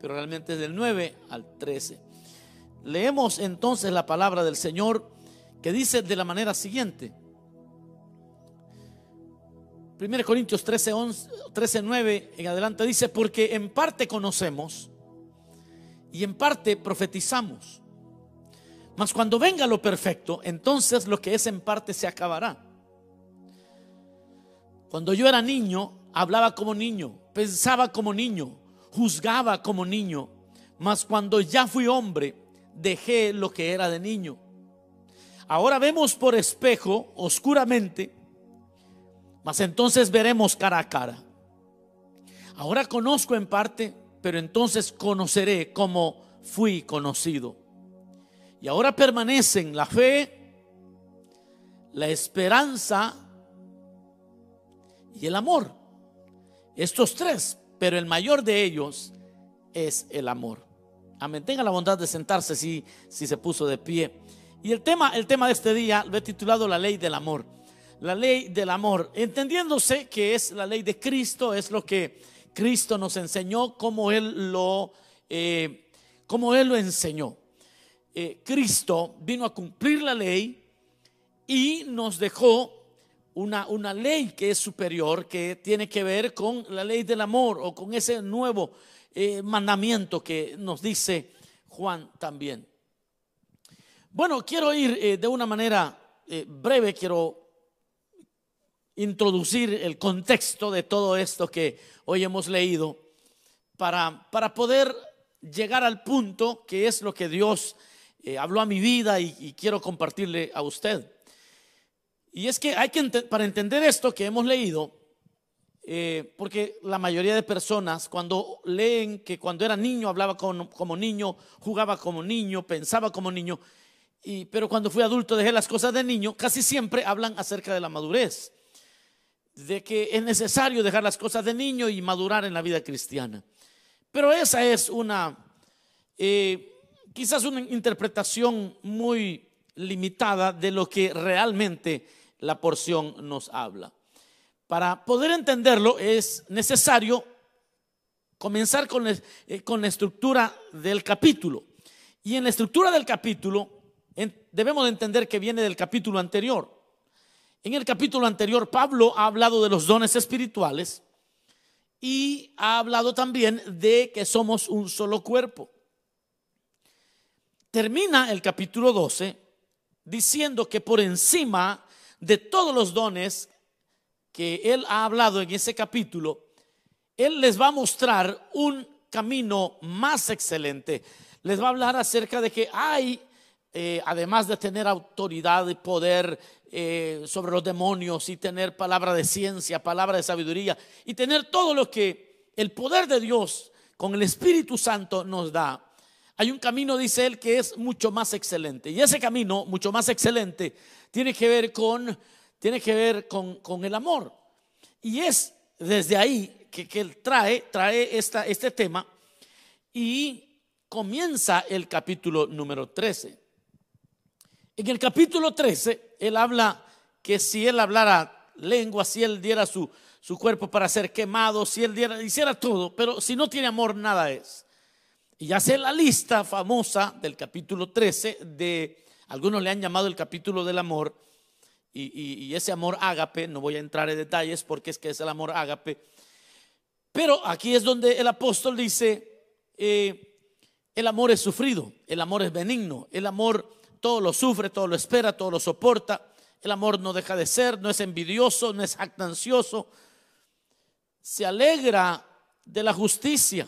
pero realmente es del 9 al 13. Leemos entonces la palabra del Señor que dice de la manera siguiente. 1 Corintios 13, 11, 13, 9 en adelante dice, porque en parte conocemos y en parte profetizamos. Mas cuando venga lo perfecto, entonces lo que es en parte se acabará. Cuando yo era niño, hablaba como niño, pensaba como niño, juzgaba como niño. Mas cuando ya fui hombre, dejé lo que era de niño. Ahora vemos por espejo, oscuramente, mas entonces veremos cara a cara. Ahora conozco en parte, pero entonces conoceré como fui conocido. Y ahora permanecen la fe, la esperanza y el amor. Estos tres, pero el mayor de ellos es el amor. Amén. Tenga la bondad de sentarse si, si se puso de pie. Y el tema, el tema de este día lo he titulado La ley del amor. La ley del amor, entendiéndose que es la ley de Cristo, es lo que Cristo nos enseñó, como Él lo, eh, Él lo enseñó. Eh, Cristo vino a cumplir la ley y nos dejó una, una ley que es superior, que tiene que ver con la ley del amor o con ese nuevo eh, mandamiento que nos dice Juan también. Bueno, quiero ir eh, de una manera breve, quiero introducir el contexto de todo esto que hoy hemos leído para, para poder llegar al punto que es lo que Dios eh, habló a mi vida y, quiero compartirle a usted. Y es que hay que, para entender esto que hemos leído, eh, porque la mayoría de personas cuando leen que cuando era niño hablaba como, niño, jugaba como niño, pensaba como niño, y, pero cuando fui adulto dejé las cosas de niño, casi siempre hablan acerca de la madurez, de que es necesario dejar las cosas de niño y madurar en la vida cristiana. Pero esa es una... Eh, quizás una interpretación muy limitada de lo que realmente la porción nos habla. Para poder entenderlo es necesario comenzar con, eh, la estructura del capítulo. Y en la estructura del capítulo debemos entender que viene del capítulo anterior. En el capítulo anterior Pablo ha hablado de los dones espirituales y ha hablado también de que somos un solo cuerpo termina el capítulo 12 diciendo que por encima de todos los dones que él ha hablado en ese capítulo, él les va a mostrar un camino más excelente. Les va a hablar acerca de que hay, eh, además de tener autoridad y poder eh, sobre los demonios y tener palabra de ciencia, palabra de sabiduría y tener todo lo que el poder de Dios con el Espíritu Santo nos da, hay un camino, dice él, que es mucho más excelente. Y ese camino, mucho más excelente, tiene que ver con, tiene que ver con, el amor. Y es desde ahí que, él trae, trae esta, este tema y comienza el capítulo número 13. En el capítulo 13, él habla que si él hablara lengua, si él diera su, su cuerpo para ser quemado, si él diera, hiciera todo, pero si no tiene amor, nada es. Y hace la lista famosa del capítulo 13 de, algunos le han llamado el capítulo del amor, y, ese amor ágape, no voy a entrar en detalles porque es que es el amor ágape, pero aquí es donde el apóstol dice, eh, el amor es sufrido, el amor es benigno, el amor todo lo sufre, todo lo espera, todo lo soporta, el amor no deja de ser, no es envidioso, no es jactancioso, se alegra de la justicia.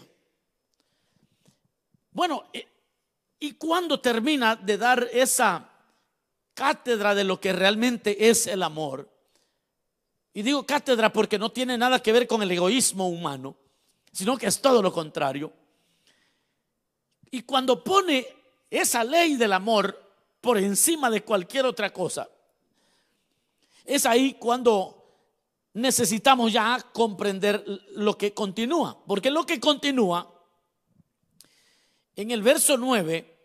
Bueno, eh, ¿y cuando termina de dar esa cátedra de lo que realmente es el amor? Y digo cátedra porque no tiene nada que ver con el egoísmo humano, sino que es todo lo contrario. Y cuando pone esa ley del amor por encima de cualquier otra cosa, es ahí cuando necesitamos ya comprender lo que continúa, porque lo que continúa en el verso 9,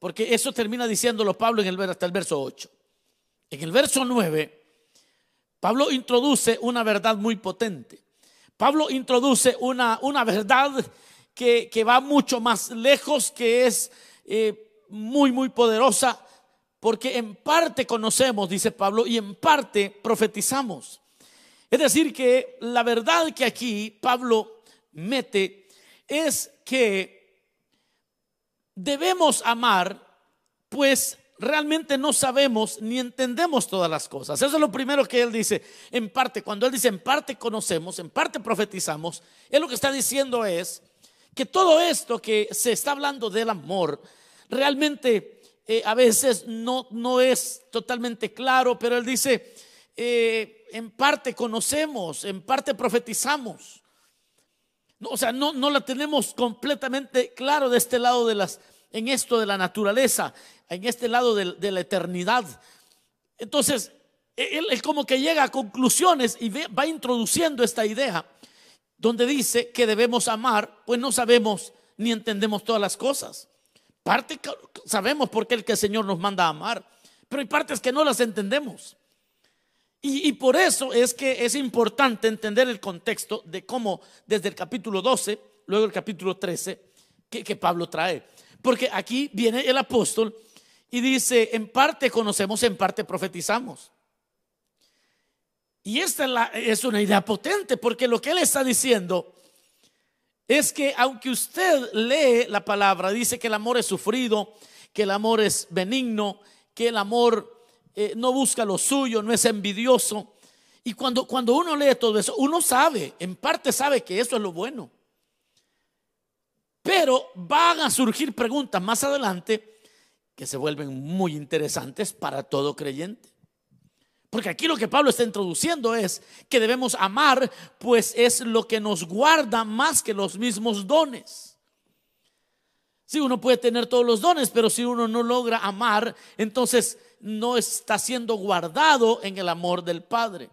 porque eso termina diciéndolo Pablo en el, hasta el verso 8. En el verso 9, Pablo introduce una verdad muy potente. Pablo introduce una, una verdad que, va mucho más lejos, que es eh, muy, muy poderosa, porque en parte conocemos, dice Pablo, y en parte profetizamos. Es decir, que la verdad que aquí Pablo mete es que debemos amar, pues realmente no sabemos ni entendemos todas las cosas. Eso es lo primero que él dice. En parte, cuando él dice en parte conocemos, en parte profetizamos, él lo que está diciendo es que todo esto que se está hablando del amor, realmente eh, a veces no, no es totalmente claro, pero él dice, eh, en parte conocemos, en parte profetizamos. O sea, no, no la tenemos completamente claro de este lado de las, en esto de la naturaleza, en este lado de, la eternidad. Entonces, él, él, como que llega a conclusiones y va introduciendo esta idea donde dice que debemos amar, pues no sabemos ni entendemos todas las cosas. Parte sabemos por qué el que el Señor nos manda a amar, pero hay partes que no las entendemos. Y, por eso es que es importante entender el contexto de cómo desde el capítulo 12, luego el capítulo 13, que, que Pablo trae. Porque aquí viene el apóstol y dice, en parte conocemos, en parte profetizamos. Y esta es, una idea potente porque lo que él está diciendo es que aunque usted lee la palabra, dice que el amor es sufrido, que el amor es benigno, que el amor eh, no busca lo suyo, no es envidioso. Y cuando, cuando uno lee todo eso, uno sabe, en parte sabe que eso es lo bueno. Pero van a surgir preguntas más adelante que se vuelven muy interesantes para todo creyente. Porque aquí lo que Pablo está introduciendo es que debemos amar, pues es lo que nos guarda más que los mismos dones. Si uno puede tener todos los dones, pero si uno no logra amar, entonces no está siendo guardado en el amor del Padre.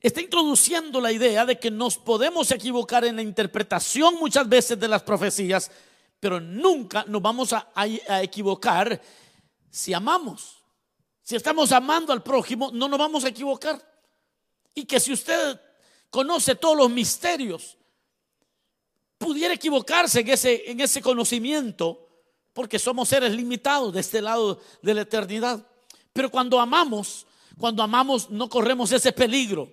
Está introduciendo la idea de que nos podemos equivocar en la interpretación muchas veces de las profecías, pero nunca nos vamos a, equivocar si amamos. Si estamos amando al prójimo, no nos vamos a equivocar. Y que si usted conoce todos los misterios, pudiera equivocarse en ese, en ese conocimiento, porque somos seres limitados de este lado de la eternidad. Pero cuando amamos, cuando amamos no corremos ese peligro.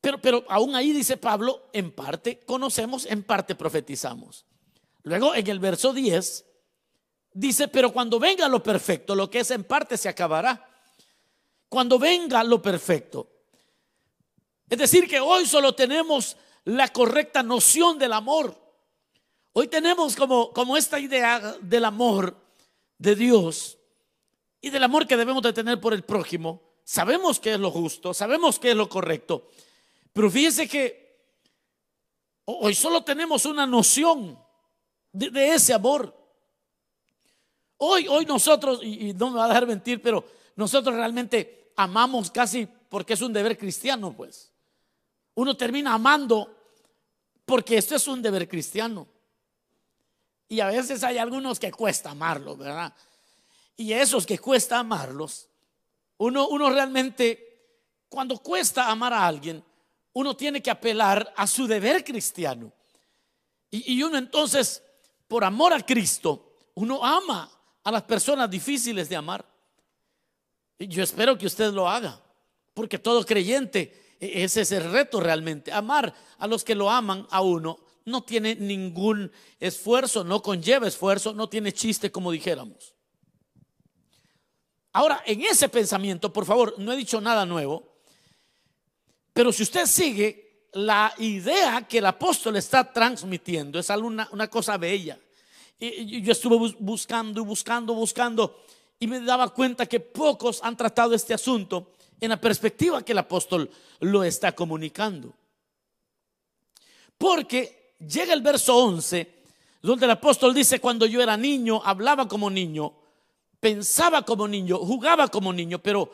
Pero, pero aún ahí dice Pablo, en parte conocemos, en parte profetizamos. Luego en el verso 10 dice, pero cuando venga lo perfecto, lo que es en parte se acabará. Cuando venga lo perfecto. Es decir, que hoy solo tenemos la correcta noción del amor. Hoy tenemos como, esta idea del amor de Dios y del amor que debemos de tener por el prójimo. Sabemos que es lo justo, sabemos que es lo correcto, pero fíjese que hoy solo tenemos una noción de, ese amor. Hoy, hoy nosotros, y, y no me va a dejar mentir, pero nosotros realmente amamos casi porque es un deber cristiano, pues. Uno termina amando porque esto es un deber cristiano. Y a veces hay algunos que cuesta amarlos, ¿verdad? Y esos que cuesta amarlos, uno, uno realmente, cuando cuesta amar a alguien, uno tiene que apelar a su deber cristiano. Y, y uno entonces, por amor a Cristo, uno ama a las personas difíciles de amar. Y yo espero que usted lo haga, porque todo creyente, e, ese es el reto realmente, amar a los que lo aman a uno no tiene ningún esfuerzo, no conlleva esfuerzo, no tiene chiste como dijéramos. Ahora, en ese pensamiento, por favor, no he dicho nada nuevo, pero si usted sigue la idea que el apóstol está transmitiendo, es una, una cosa bella. Yo estuve buscando y buscando, buscando, y me daba cuenta que pocos han tratado este asunto en la perspectiva que el apóstol lo está comunicando. Porque llega el verso 11, donde el apóstol dice, cuando yo era niño, hablaba como niño, pensaba como niño, jugaba como niño, pero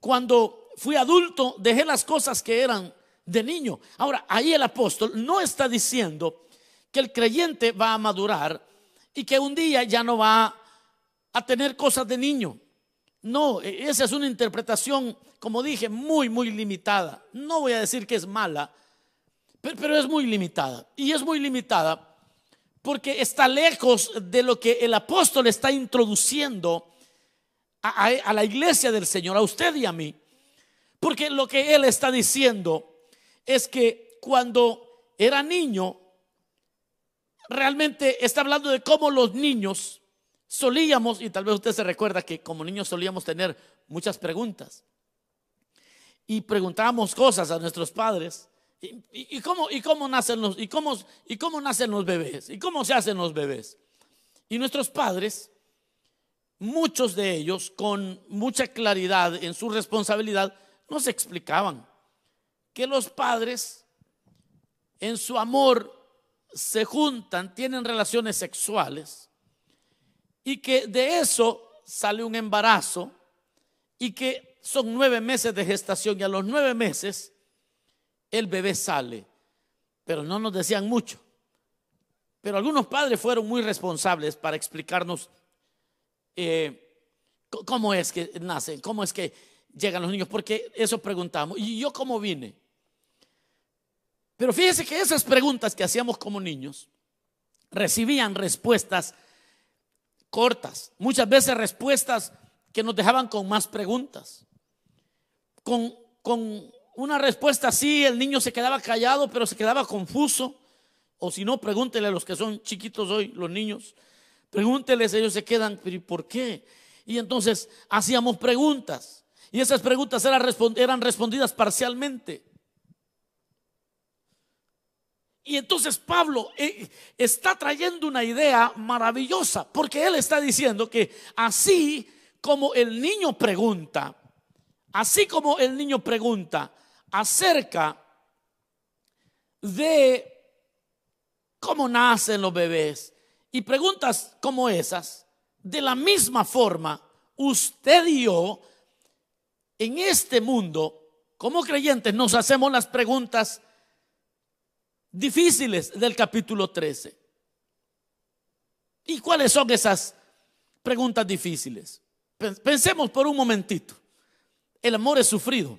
cuando fui adulto dejé las cosas que eran de niño. Ahora, ahí el apóstol no está diciendo que el creyente va a madurar y que un día ya no va a tener cosas de niño. No, e, esa es una interpretación, como dije, muy, muy limitada. No voy a decir que es mala, pero, es muy limitada. Y es muy limitada porque está lejos de lo que el apóstol está introduciendo a, la iglesia del Señor, a usted y a mí. Porque lo que él está diciendo es que cuando era niño, realmente está hablando de cómo los niños solíamos, y tal vez usted se recuerda que como niños solíamos tener muchas preguntas. Y preguntábamos cosas a nuestros padres. ¿Y, cómo, y, cómo, nacen los, y, cómo, ¿Y cómo nacen los bebés? ¿Y cómo se hacen los bebés? Y nuestros padres, muchos de ellos, con mucha claridad en su responsabilidad, nos explicaban que los padres, en su amor, se juntan, tienen relaciones sexuales y que de eso sale un embarazo y que son nueve meses de gestación y a los nueve meses el bebé sale. Pero no nos decían mucho. Pero algunos padres fueron muy responsables para explicarnos eh, cómo es que nacen, cómo es que llegan los niños, porque eso preguntamos. ¿Y yo cómo vine? Pero fíjese que esas preguntas que hacíamos como niños recibían respuestas cortas, muchas veces respuestas que nos dejaban con más preguntas. Con, con una respuesta así, el niño se quedaba callado, pero se quedaba confuso. O si no, pregúntele a los que son chiquitos hoy, los niños. Pregúnteles, ellos se quedan, pero por qué? Y entonces hacíamos preguntas. Y esas preguntas eran, respondidas parcialmente. Y entonces Pablo eh, está trayendo una idea maravillosa, porque él está diciendo que así como el niño pregunta, así como el niño pregunta acerca de cómo nacen los bebés y preguntas como esas, de la misma forma, usted y yo en este mundo, como creyentes, nos hacemos las preguntas difíciles del capítulo 13. ¿Y cuáles son esas preguntas difíciles? Pensemos por un momentito. El amor es sufrido,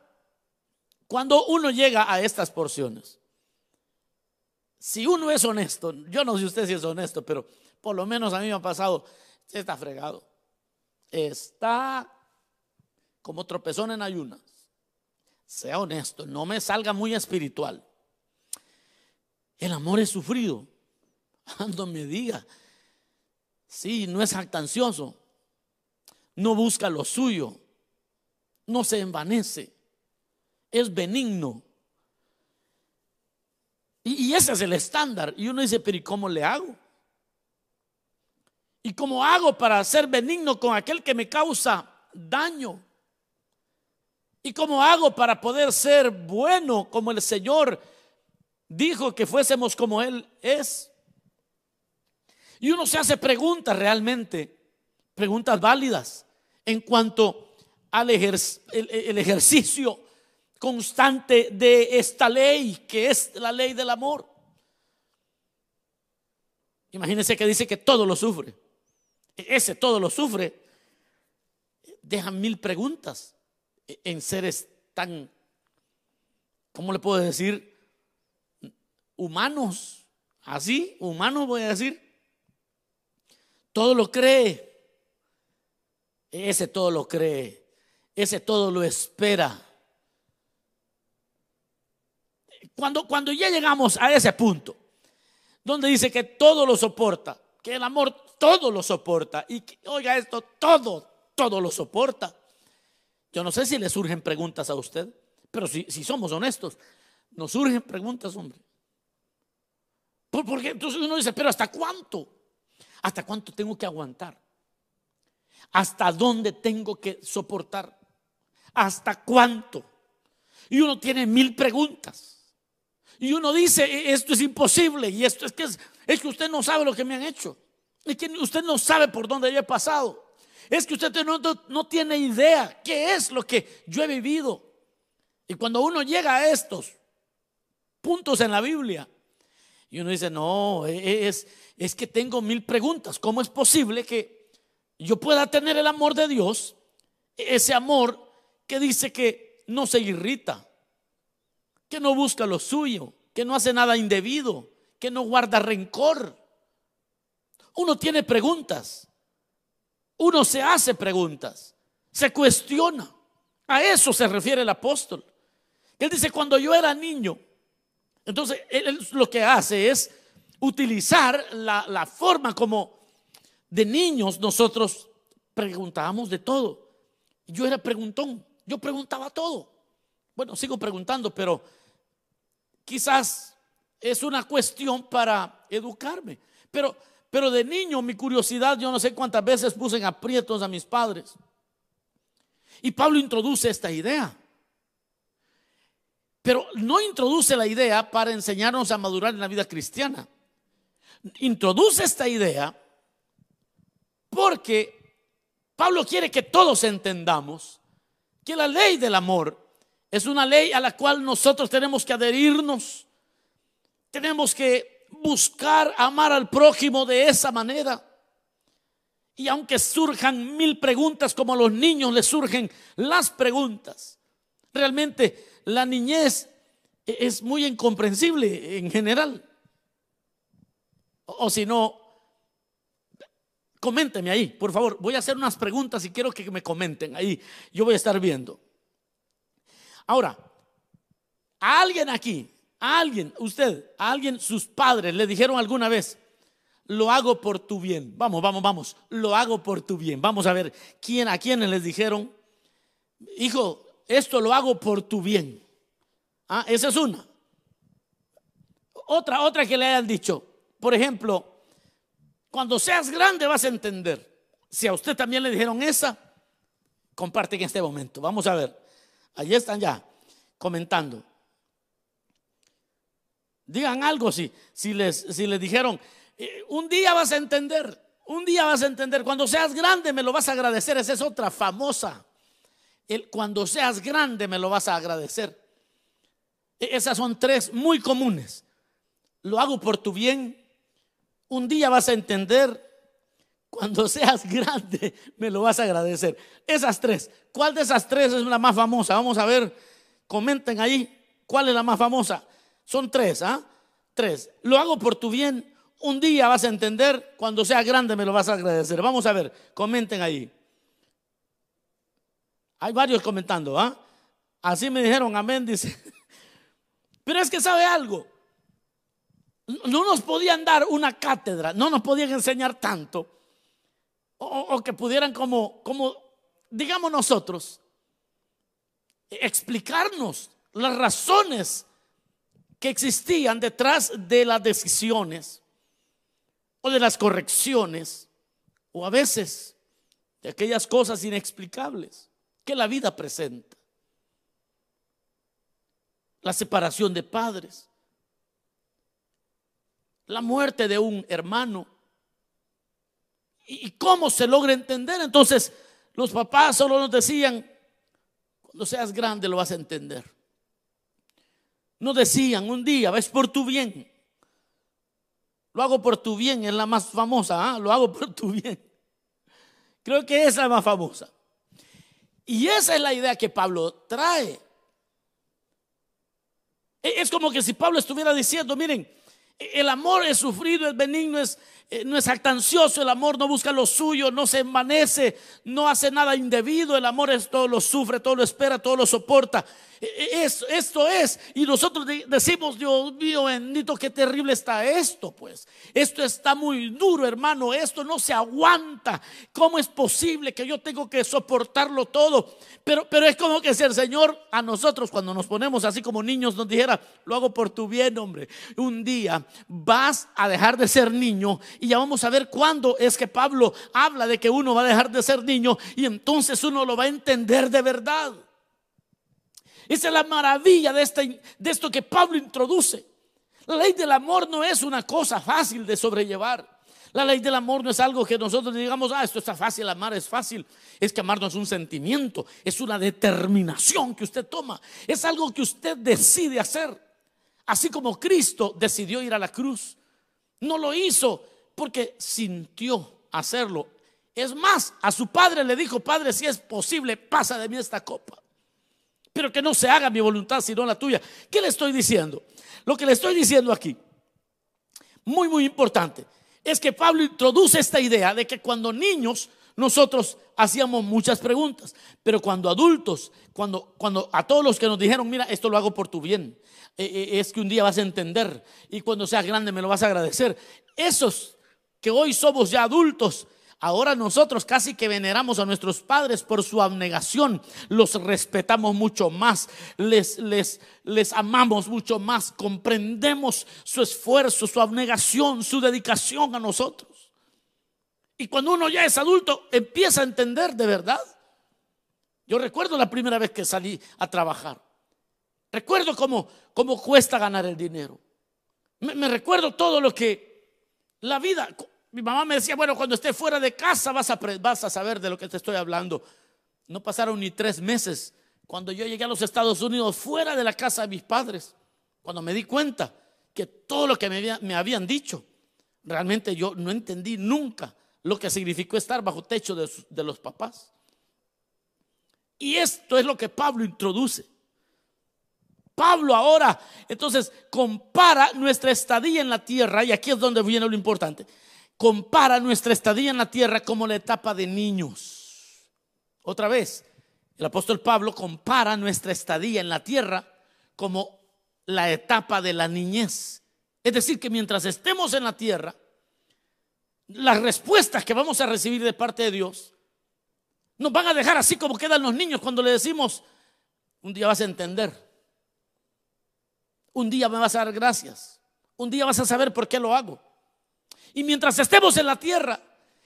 cuando uno llega a estas porciones, si uno es honesto, yo no sé usted si es honesto, pero por lo menos a mí me ha pasado, está fregado. Está como tropezón en ayunas. Sea honesto, no me salga muy espiritual. El amor es sufrido. Cuando me diga, sí, no es jactancioso, no busca lo suyo, no se envanece, es benigno. Y, ese es el estándar. Y uno dice, pero ¿y cómo le hago? ¿Y cómo hago para ser benigno con aquel que me causa daño? ¿Y cómo hago para poder ser bueno como el Señor dijo que fuésemos como Él es. Y uno se hace preguntas realmente, preguntas válidas en cuanto al el, ejercicio constante de esta ley, que es la ley del amor. Imagínense que dice que todo lo sufre. Ese todo lo sufre. Deja mil preguntas en seres tan, ¿cómo le puedo decir? humanos, así, humanos voy a decir. Todo lo cree. Ese todo lo cree. Ese todo lo espera. Cuando, ya llegamos a ese punto, donde dice que todo lo soporta, que el amor todo lo soporta, y oiga esto, todo, todo lo soporta. Yo no sé si le surgen preguntas a usted, pero si somos honestos, nos surgen preguntas, hombre. Porque entonces uno dice, pero ¿hasta cuánto? ¿Hasta cuánto tengo que aguantar? ¿Hasta dónde tengo que soportar? ¿Hasta cuánto? Y uno tiene mil preguntas. Y uno dice, "E- esto es imposible y esto es que, es, que usted no sabe lo que me han hecho. Es que usted no sabe por dónde yo he pasado. Es que usted no, no- tiene idea qué es lo que yo he vivido. Y cuando uno llega a estos puntos en la Biblia, y uno dice, no, e- es, es que tengo mil preguntas. ¿Cómo es posible que yo pueda tener el amor de Dios? Ese amor que dice que no se irrita, que no busca lo suyo, que no hace nada indebido, que no guarda rencor. Uno tiene preguntas, uno se hace preguntas, se cuestiona. A eso se refiere el apóstol. Él dice, cuando yo era niño, entonces él, lo que hace es utilizar la, la forma como de niños nosotros preguntábamos de todo. Yo era preguntón, yo preguntaba todo. Bueno, sigo preguntando, pero quizás es una cuestión para educarme. Pero, pero de niño mi curiosidad, yo no sé cuántas veces puse en aprietos a mis padres. Y Pablo introduce esta idea. Pero no introduce la idea para enseñarnos a madurar en la vida cristiana. Introduce esta idea porque Pablo quiere que todos entendamos que la ley del amor es una ley a la cual nosotros tenemos que adherirnos. Tenemos que buscar amar al prójimo de esa manera. Y aunque surjan mil preguntas como a los niños les surgen las preguntas, realmente la niñez es muy incomprensible en general. O, o si no, coménteme ahí, por favor. Voy a hacer unas preguntas y quiero que me comenten ahí. Yo voy a estar viendo. Ahora, a alguien aquí, a alguien, usted, a alguien, sus padres le dijeron alguna vez, lo hago por tu bien. Vamos, vamos, vamos, lo hago por tu bien. Vamos a ver quién a quiénes les dijeron, hijo, esto lo hago por tu bien. Ah, esa es una. Otra, otra que le hayan dicho, por ejemplo, cuando seas grande vas a entender. Si a usted también le dijeron esa, comparte en este momento. Vamos a ver. Allí están ya comentando. Digan algo si, si, les, si les dijeron, eh, un día vas a entender, un día vas a entender, cuando seas grande me lo vas a agradecer, esa es otra famosa. El, cuando seas grande me lo vas a agradecer. E- Esas son tres muy comunes. Lo hago por tu bien. Un día vas a entender. Cuando seas grande me lo vas a agradecer. Esas tres. ¿Cuál de esas tres es la más famosa? Vamos a ver. Comenten ahí. ¿Cuál es la más famosa? Son tres, ¿ah? Tres. Lo hago por tu bien. Un día vas a entender. Cuando seas grande me lo vas a agradecer. Vamos a ver. Comenten ahí. Hay varios comentando, ¿ah? Así me dijeron, amén, dice. Pero es que sabe algo. No nos podían dar una cátedra, no nos podían enseñar tanto. O, que pudieran como, como, digamos nosotros, explicarnos las razones que existían detrás de las decisiones o de las correcciones o a veces de aquellas cosas inexplicables que la vida presenta. La separación de padres, la muerte de un hermano. ¿Y cómo se logra entender? Entonces, los papás solo nos decían, cuando seas grande lo vas a entender. No decían, un día, ves por tu bien. Lo hago por tu bien, es la más famosa, ¿ah? lo hago por tu bien. Creo que es la más famosa. Y esa es la idea que Pablo trae. E, Es como que si Pablo estuviera diciendo, miren, el amor es sufrido, es benigno, es, no es actancioso, el amor no busca lo suyo, no se envanece, no hace nada indebido, el amor es todo lo sufre, todo lo espera, todo lo soporta. E- e- Es, esto es, y nosotros de- decimos, Dios mío bendito, qué terrible está esto, pues. Esto está muy duro, hermano, esto no se aguanta. ¿Cómo es posible que yo tengo que soportarlo todo? Pero, pero es como que si el Señor a nosotros, cuando nos ponemos así como niños, nos dijera, lo hago por tu bien, hombre. Un día vas a dejar de ser niño y ya vamos a ver cuándo es que Pablo habla de que uno va a dejar de ser niño y entonces uno lo va a entender de verdad. Esa es la maravilla de, esta, de esto que Pablo introduce. La ley del amor no es una cosa fácil de sobrellevar. La ley del amor no es algo que nosotros digamos, ah, esto está fácil, amar es fácil. Es que amar no es un sentimiento, es una determinación que usted toma. Es algo que usted decide hacer. Así como Cristo decidió ir a la cruz. No lo hizo porque sintió hacerlo. Es más, a su padre le dijo, Padre, si es posible, pasa de mí esta copa. Pero que no se haga mi voluntad, sino la tuya. ¿Qué le estoy diciendo? Lo que le estoy diciendo aquí, muy, muy importante, es que Pablo introduce esta idea de que cuando niños nosotros hacíamos muchas preguntas, pero cuando adultos, cuando, cuando a todos los que nos dijeron, mira, esto lo hago por tu bien, eh, eh, es que un día vas a entender y cuando seas grande me lo vas a agradecer, esos que hoy somos ya adultos, Ahora nosotros casi que veneramos a nuestros padres por su abnegación, los respetamos mucho más, les, les, les amamos mucho más, comprendemos su esfuerzo, su abnegación, su dedicación a nosotros. Y cuando uno ya es adulto, empieza a entender de verdad. Yo recuerdo la primera vez que salí a trabajar. Recuerdo cómo, cómo cuesta ganar el dinero. Me, recuerdo todo lo que la vida, mi mamá me decía, bueno, cuando esté fuera de casa vas a, saber de lo que te estoy hablando. No pasaron ni tres meses cuando yo llegué a los Estados Unidos fuera de la casa de mis padres, cuando me di cuenta que todo lo que me, me habían dicho, realmente yo no entendí nunca lo que significó estar bajo techo de, de los papás. Y esto es lo que Pablo introduce. Pablo ahora entonces compara nuestra estadía en la tierra, y aquí es donde viene lo importante compara nuestra estadía en la tierra como la etapa de niños. Otra vez, el apóstol Pablo compara nuestra estadía en la tierra como la etapa de la niñez. Es decir, que mientras estemos en la tierra, las respuestas que vamos a recibir de parte de Dios nos van a dejar así como quedan los niños cuando le decimos, un día vas a entender, un día me vas a dar gracias, un día vas a saber por qué lo hago. Y mientras estemos en la tierra,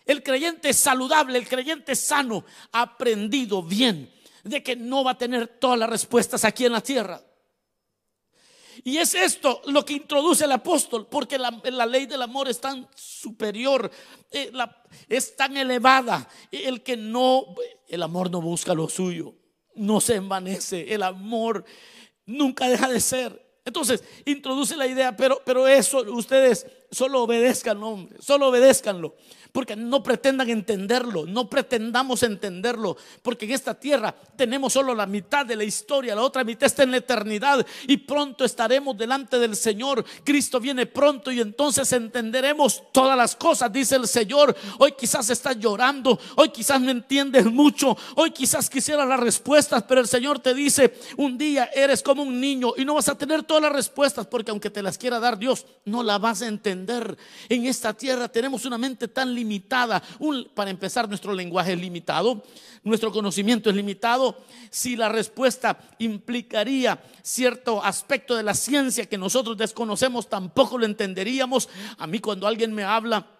el creyente saludable, el creyente sano, ha aprendido bien de que no va a tener todas las respuestas aquí en la tierra. Y es esto lo que introduce el apóstol, porque la, ley del amor es tan superior, eh, es tan elevada. El que no, el amor no busca lo suyo, no se envanece, el amor nunca deja de ser. Entonces, introduce la idea, pero, pero eso ustedes solo obedezcan, hombre, solo obedezcanlo porque no pretendan entenderlo, no pretendamos entenderlo, porque en esta tierra tenemos solo la mitad de la historia, la otra mitad está en la eternidad y pronto estaremos delante del Señor. Cristo viene pronto y entonces entenderemos todas las cosas, dice el Señor. Hoy quizás estás llorando, hoy quizás no entiendes mucho, hoy quizás quisieras las respuestas, pero el Señor te dice, un día eres como un niño y no vas a tener todas las respuestas, porque aunque te las quiera dar Dios, no la vas a entender. En esta tierra tenemos una mente tan limitada para empezar, nuestro lenguaje es limitado, nuestro conocimiento es limitado. Si la respuesta implicaría cierto aspecto de la ciencia que nosotros desconocemos, tampoco lo entenderíamos. A mí cuando alguien me habla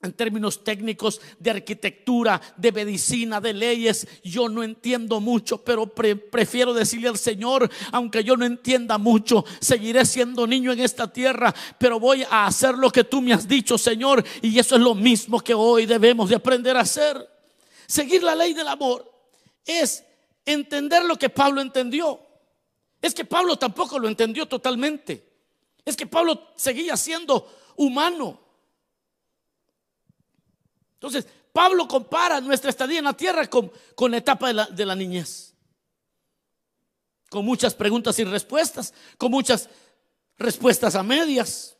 en términos técnicos de arquitectura, de medicina, de leyes, yo no entiendo mucho, pero prefiero decirle al Señor, aunque yo no entienda mucho, seguiré siendo niño en esta tierra, pero voy a hacer lo que tú me has dicho, Señor, y eso es lo mismo que hoy debemos de aprender a hacer. Seguir la ley del amor es entender lo que Pablo entendió. Es que Pablo tampoco lo entendió totalmente. Es que Pablo seguía siendo humano. Entonces, Pablo compara nuestra estadía en la tierra con, con la etapa de la, de la niñez. Con muchas preguntas y respuestas, con muchas respuestas a medias.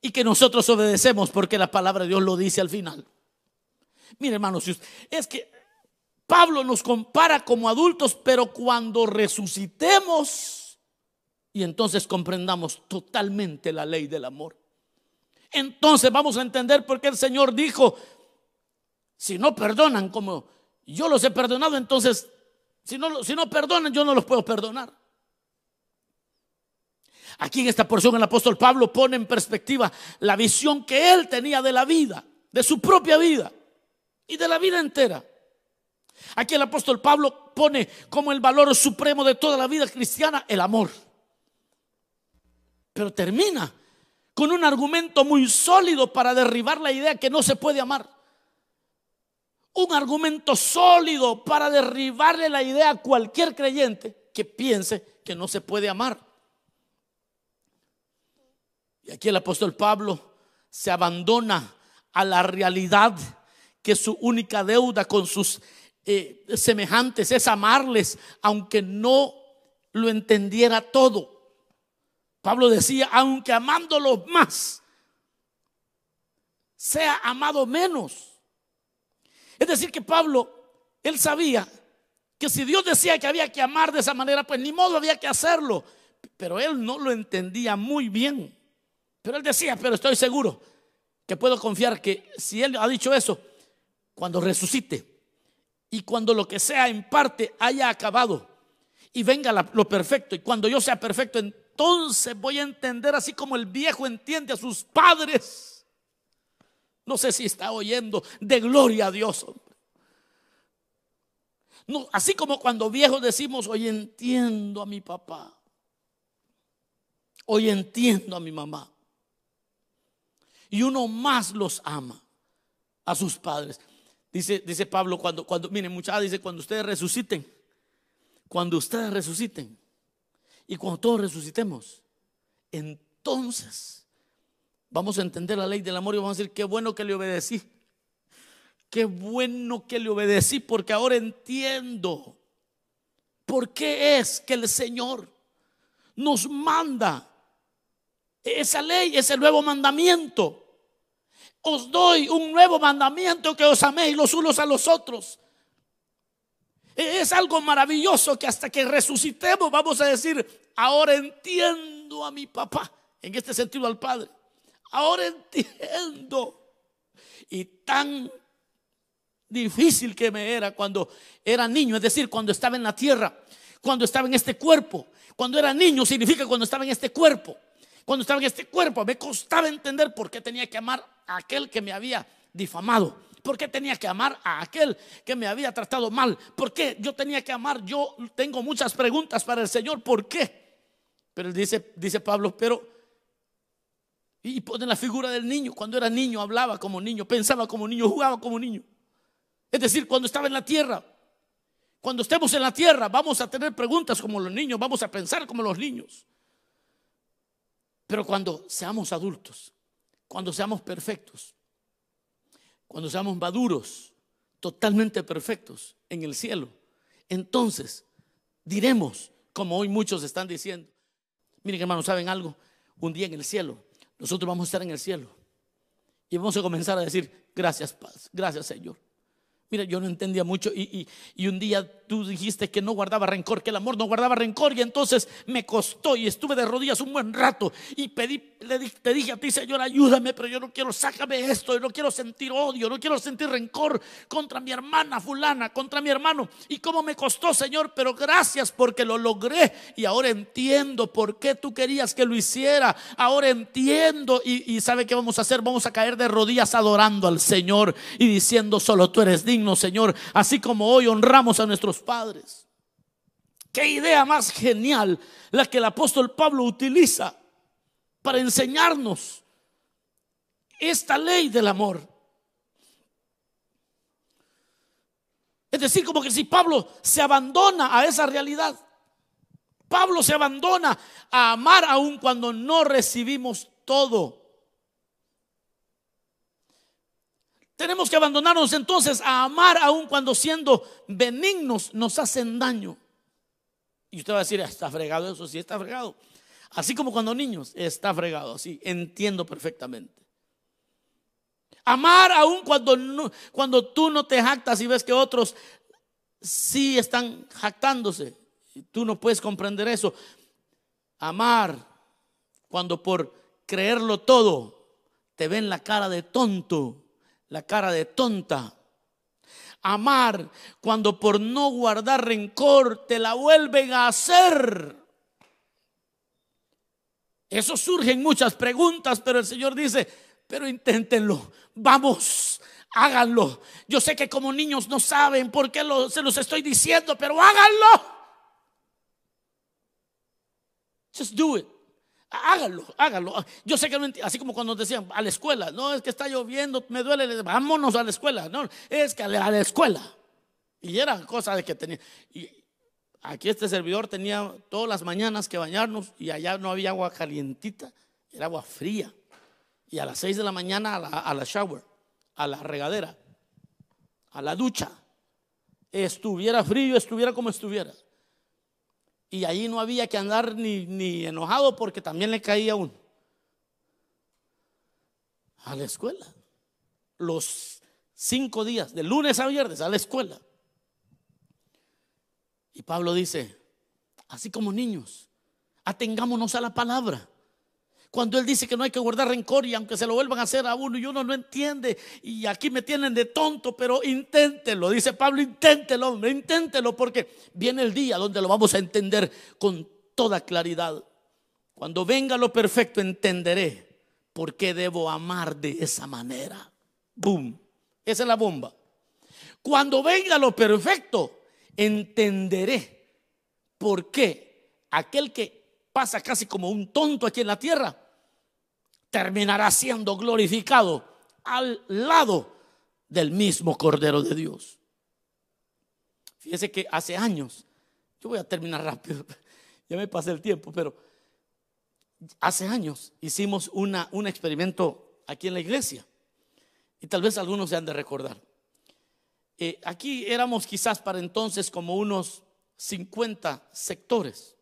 Y que nosotros obedecemos porque la palabra de Dios lo dice al final. Mire, hermanos, es que Pablo nos compara como adultos, pero cuando resucitemos y entonces comprendamos totalmente la ley del amor entonces vamos a entender por qué el Señor dijo, si no perdonan como yo los he perdonado, entonces, si no, si no perdonan, yo no los puedo perdonar. Aquí en esta porción el apóstol Pablo pone en perspectiva la visión que él tenía de la vida, de su propia vida y de la vida entera. Aquí el apóstol Pablo pone como el valor supremo de toda la vida cristiana el amor. Pero termina con un argumento muy sólido para derribar la idea que no se puede amar. Un argumento sólido para derribarle la idea a cualquier creyente que piense que no se puede amar. Y aquí el apóstol Pablo se abandona a la realidad que su única deuda con sus eh, semejantes es amarles, aunque no lo entendiera todo. Pablo decía, aunque amándolo más, sea amado menos. Es decir, que Pablo, él sabía que si Dios decía que había que amar de esa manera, pues ni modo había que hacerlo. Pero él no lo entendía muy bien. Pero él decía, pero estoy seguro que puedo confiar que si él ha dicho eso, cuando resucite y cuando lo que sea en parte haya acabado y venga lo perfecto y cuando yo sea perfecto, entonces voy a entender así como el viejo entiende a sus padres. No sé si está oyendo de gloria a Dios. No, así como cuando viejos decimos, hoy entiendo a mi papá. Hoy entiendo a mi mamá. Y uno más los ama a sus padres. Dice, dice Pablo, cuando, cuando, miren, muchachos, dice, cuando ustedes resuciten, cuando ustedes resuciten, y cuando todos resucitemos, entonces vamos a entender la ley del amor y vamos a decir, qué bueno que le obedecí. Qué bueno que le obedecí porque ahora entiendo por qué es que el Señor nos manda esa ley, ese nuevo mandamiento. Os doy un nuevo mandamiento que os améis los unos a los otros. Es algo maravilloso que hasta que resucitemos vamos a decir, ahora entiendo a mi papá, en este sentido al Padre. Ahora entiendo. Y tan difícil que me era cuando era niño, es decir, cuando estaba en la tierra, cuando estaba en este cuerpo. Cuando era niño significa cuando estaba en este cuerpo. Cuando estaba en este cuerpo me costaba entender por qué tenía que amar a aquel que me había difamado. ¿Por qué tenía que amar a aquel que me había tratado mal? ¿Por qué yo tenía que amar? Yo tengo muchas preguntas para el Señor. ¿Por qué? Pero dice, Pablo, pero... Y pone la figura del niño. Cuando era niño hablaba como niño, pensaba como niño, jugaba como niño. Es decir, cuando estaba en la tierra. Cuando estemos en la tierra vamos a tener preguntas como los niños, vamos a pensar como los niños. Pero cuando seamos adultos, cuando seamos perfectos, cuando seamos maduros, totalmente perfectos en el cielo, entonces diremos, como hoy muchos están diciendo, miren hermanos, ¿saben algo? Un día en el cielo, nosotros vamos a estar en el cielo y vamos a comenzar a decir, gracias paz, gracias Señor. Mira, yo no entendía mucho y, un día tú dijiste que no guardaba rencor, que el amor no guardaba rencor y entonces me costó y estuve de rodillas un buen rato y pedí, le te dije a ti, Señor, ayúdame, pero yo no quiero, sácame esto, yo no quiero sentir odio, no quiero sentir rencor contra mi hermana fulana, contra mi hermano. Y cómo me costó, Señor, pero gracias porque lo logré y ahora entiendo por qué tú querías que lo hiciera. Ahora entiendo y, y ¿sabe qué vamos a hacer? Vamos a caer de rodillas adorando al Señor y diciendo, solo tú eres digno Señor, así como hoy honramos a nuestros padres. Qué idea más genial la que el apóstol Pablo utiliza para enseñarnos esta ley del amor. Es decir, como que si Pablo se abandona a esa realidad, Pablo se abandona a amar aun cuando no recibimos todo. Tenemos que abandonarnos entonces a amar aun cuando siendo benignos nos hacen daño. Y usted va a decir, está fregado eso, sí está fregado. Así como cuando niños, está fregado, sí, entiendo perfectamente. Amar aun cuando, cuando tú no te jactas y ves que otros sí están jactándose. Tú no puedes comprender eso. Amar cuando por creerlo todo te ven la cara de tonto la cara de tonta. Amar cuando por no guardar rencor te la vuelven a hacer. Eso surgen muchas preguntas, pero el Señor dice, pero inténtenlo, vamos, háganlo. Yo sé que como niños no saben por qué se los estoy diciendo, pero háganlo. Just do it. Hágalo, hágalo. Yo sé que no así como cuando decían a la escuela, no es que está lloviendo, me duele, vámonos a la escuela. No, es que a la escuela. Y era cosa de que tenía. Y aquí este servidor tenía todas las mañanas que bañarnos y allá no había agua calientita, era agua fría. Y a las 6 de la mañana a la, a la shower, a la regadera, a la ducha. Estuviera frío, estuviera como estuviera. Y allí no había que andar ni, ni enojado porque también le caía uno. A la escuela. Los cinco días, de lunes a viernes, a la escuela. Y Pablo dice, así como niños, atengámonos a la palabra. Cuando él dice que no hay que guardar rencor y aunque se lo vuelvan a hacer a uno y uno no entiende y aquí me tienen de tonto, pero inténtelo, dice Pablo, inténtelo, hombre, inténtelo porque viene el día donde lo vamos a entender con toda claridad. Cuando venga lo perfecto entenderé por qué debo amar de esa manera. Boom. Esa es la bomba. Cuando venga lo perfecto entenderé por qué aquel que pasa casi como un tonto aquí en la tierra terminará siendo glorificado al lado del mismo Cordero de Dios. Fíjese que hace años, yo voy a terminar rápido, ya me pasé el tiempo, pero hace años hicimos una, un experimento aquí en la iglesia y tal vez algunos se han de recordar. Eh, aquí éramos quizás para entonces como unos 50 sectores.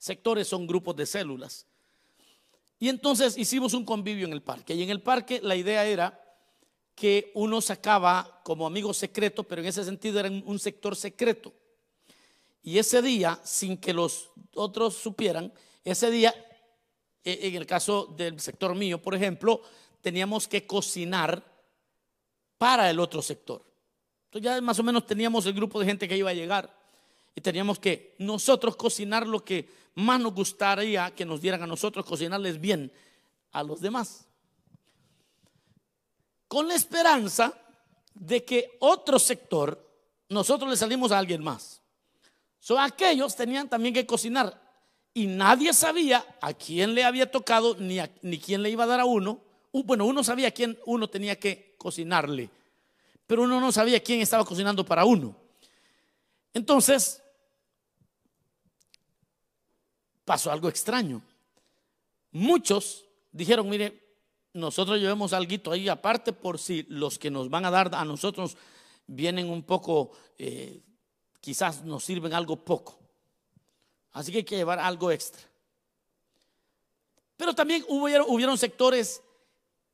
Sectores son grupos de células. Y entonces hicimos un convivio en el parque. Y en el parque la idea era que uno sacaba como amigo secreto, pero en ese sentido era un sector secreto. Y ese día, sin que los otros supieran, ese día, e, en el caso del sector mío, por ejemplo, teníamos que cocinar para el otro sector. Entonces ya más o menos teníamos el grupo de gente que iba a llegar y teníamos que nosotros cocinar lo que más nos gustaría que nos dieran a nosotros, cocinarles bien a los demás. Con la esperanza de que otro sector, nosotros le salimos a alguien más. So, aquellos tenían también que cocinar y nadie sabía a quién le había tocado ni, ni quién le iba a dar a uno. Bueno, uno sabía a quién uno tenía que cocinarle, pero uno no sabía quién estaba cocinando para uno. Entonces, pasó algo extraño. Muchos dijeron, mire, nosotros llevemos algo ahí aparte por si los que nos van a dar a nosotros vienen un poco, eh, quizás nos sirven algo poco. Así que hay que llevar algo extra. Pero también hubieron, sectores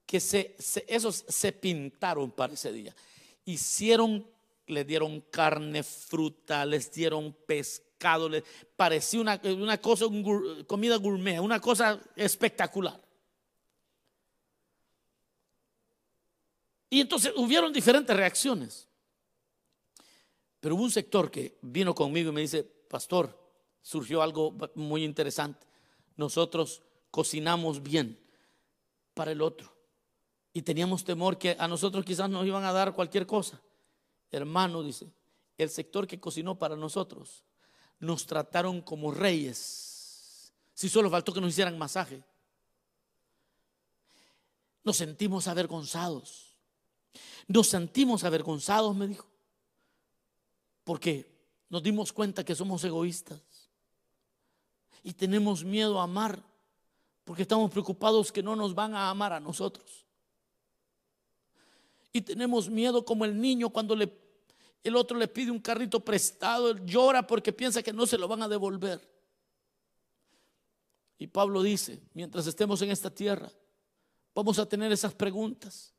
que esos se pintaron para ese día. Hicieron, le dieron carne, fruta, les dieron pescado le parecía una, una cosa, comida gourmet, una cosa espectacular. Y entonces hubieron diferentes reacciones. Pero hubo un sector que vino conmigo y me dice, pastor, surgió algo muy interesante. Nosotros cocinamos bien para el otro. Y teníamos temor que a nosotros quizás nos iban a dar cualquier cosa. Hermano, dice, el sector que cocinó para nosotros nos trataron como reyes. Si solo faltó que nos hicieran masaje. Nos sentimos avergonzados. Nos sentimos avergonzados, me dijo. Porque nos dimos cuenta que somos egoístas. Y tenemos miedo a amar. Porque estamos preocupados que no nos van a amar a nosotros. Y tenemos miedo como el niño cuando el otro le pide un carrito prestado, él llora porque piensa que no se lo van a devolver. Y Pablo dice, mientras estemos en esta tierra, vamos a tener esas preguntas.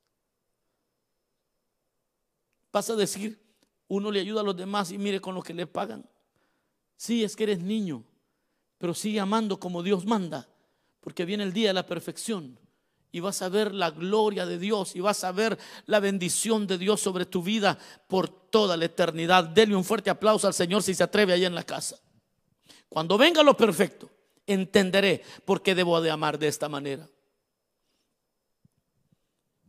Vas a decir, uno le ayuda a los demás y mire con lo que le pagan. Sí, es que eres niño, pero sigue amando como Dios manda, porque viene el día de la perfección y vas a ver la gloria de Dios y vas a ver la bendición de Dios sobre tu vida por toda la eternidad. Dele un fuerte aplauso al Señor si se atreve ahí en la casa. Cuando venga lo perfecto, entenderé por qué debo de amar de esta manera.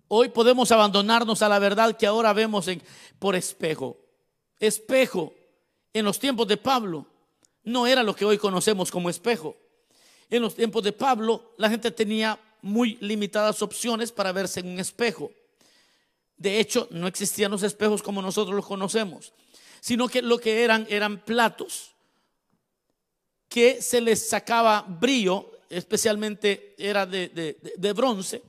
Hoy podemos abandonarnos a la verdad que ahora vemos en, por espejo. Espejo en los tiempos de Pablo no era lo que hoy conocemos como espejo. En los tiempos de Pablo, la gente tenía muy limitadas opciones para verse en un espejo. De hecho, no existían los espejos como nosotros los conocemos, sino que lo que eran eran platos que se les sacaba brillo, especialmente era de, de bronce,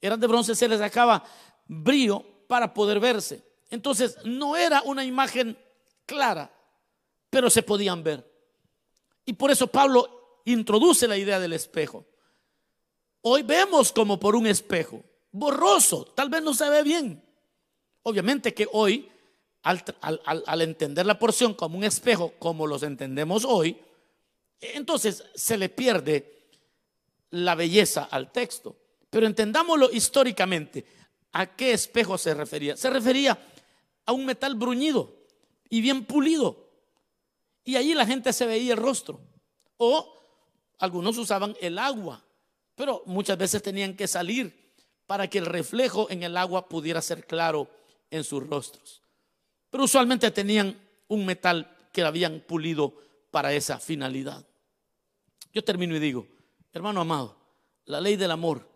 eran de bronce, se les sacaba brillo para poder verse. Entonces, no era una imagen clara, pero se podían ver. Y por eso Pablo introduce la idea del espejo. Hoy vemos como por un espejo, borroso, tal vez no se ve bien. Obviamente que hoy, al, entender la porción como un espejo, como los entendemos hoy, entonces se le pierde la belleza al texto. Pero entendámoslo históricamente. ¿A qué espejo se refería? Se refería a un metal bruñido y bien pulido. Y allí la gente se veía el rostro. O algunos usaban el agua, pero muchas veces tenían que salir para que el reflejo en el agua pudiera ser claro en sus rostros. Pero usualmente tenían un metal que habían pulido para esa finalidad. Yo termino y digo, hermano amado, la ley del amor,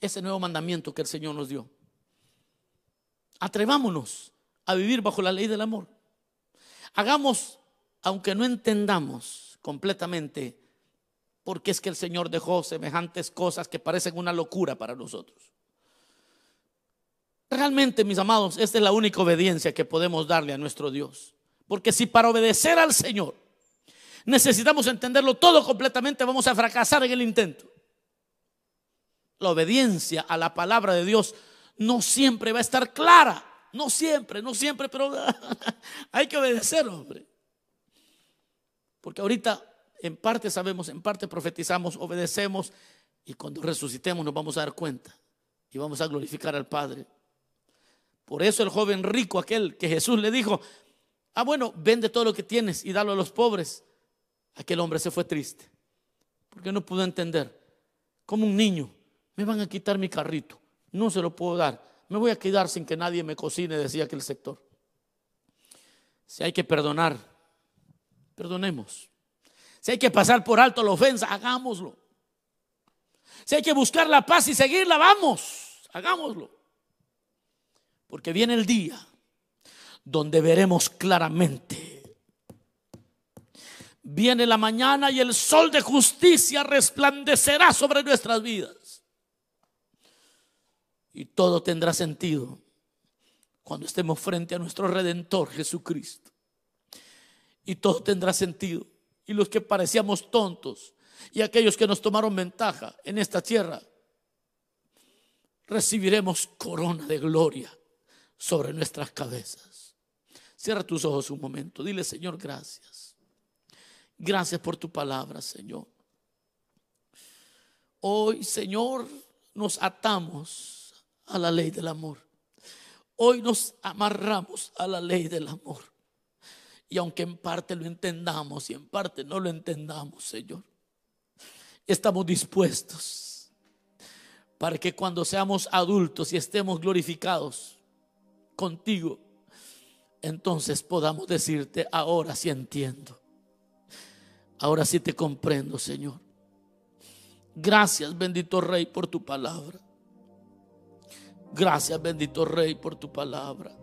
ese nuevo mandamiento que el Señor nos dio. Atrevámonos a vivir bajo la ley del amor. Hagamos aunque no entendamos completamente por qué es que el Señor dejó semejantes cosas que parecen una locura para nosotros. Realmente, mis amados, esta es la única obediencia que podemos darle a nuestro Dios. Porque si para obedecer al Señor necesitamos entenderlo todo completamente, vamos a fracasar en el intento. La obediencia a la palabra de Dios no siempre va a estar clara. No siempre, no siempre, pero hay que obedecer, hombre. Porque ahorita en parte sabemos, en parte profetizamos, obedecemos y cuando resucitemos nos vamos a dar cuenta y vamos a glorificar al Padre. Por eso el joven rico, aquel que Jesús le dijo, ah bueno, vende todo lo que tienes y dalo a los pobres. Aquel hombre se fue triste porque no pudo entender. Como un niño, me van a quitar mi carrito, no se lo puedo dar, me voy a quedar sin que nadie me cocine, decía aquel sector. Si hay que perdonar, perdonemos. Si hay que pasar por alto la ofensa, hagámoslo. Si hay que buscar la paz y seguirla, vamos, hagámoslo. Porque viene el día donde veremos claramente. Viene la mañana y el sol de justicia resplandecerá sobre nuestras vidas. Y todo tendrá sentido cuando estemos frente a nuestro Redentor Jesucristo y todo tendrá sentido. Y los que parecíamos tontos y aquellos que nos tomaron ventaja en esta tierra, recibiremos corona de gloria sobre nuestras cabezas. Cierra tus ojos un momento. Dile, Señor, gracias. Gracias por tu palabra, Señor. Hoy, Señor, nos atamos a la ley del amor. Hoy nos amarramos a la ley del amor. Y aunque en parte lo entendamos y en parte no lo entendamos, Señor, estamos dispuestos para que cuando seamos adultos y estemos glorificados contigo, entonces podamos decirte, ahora sí entiendo, ahora sí te comprendo, Señor. Gracias, bendito Rey, por tu palabra. Gracias, bendito Rey, por tu palabra.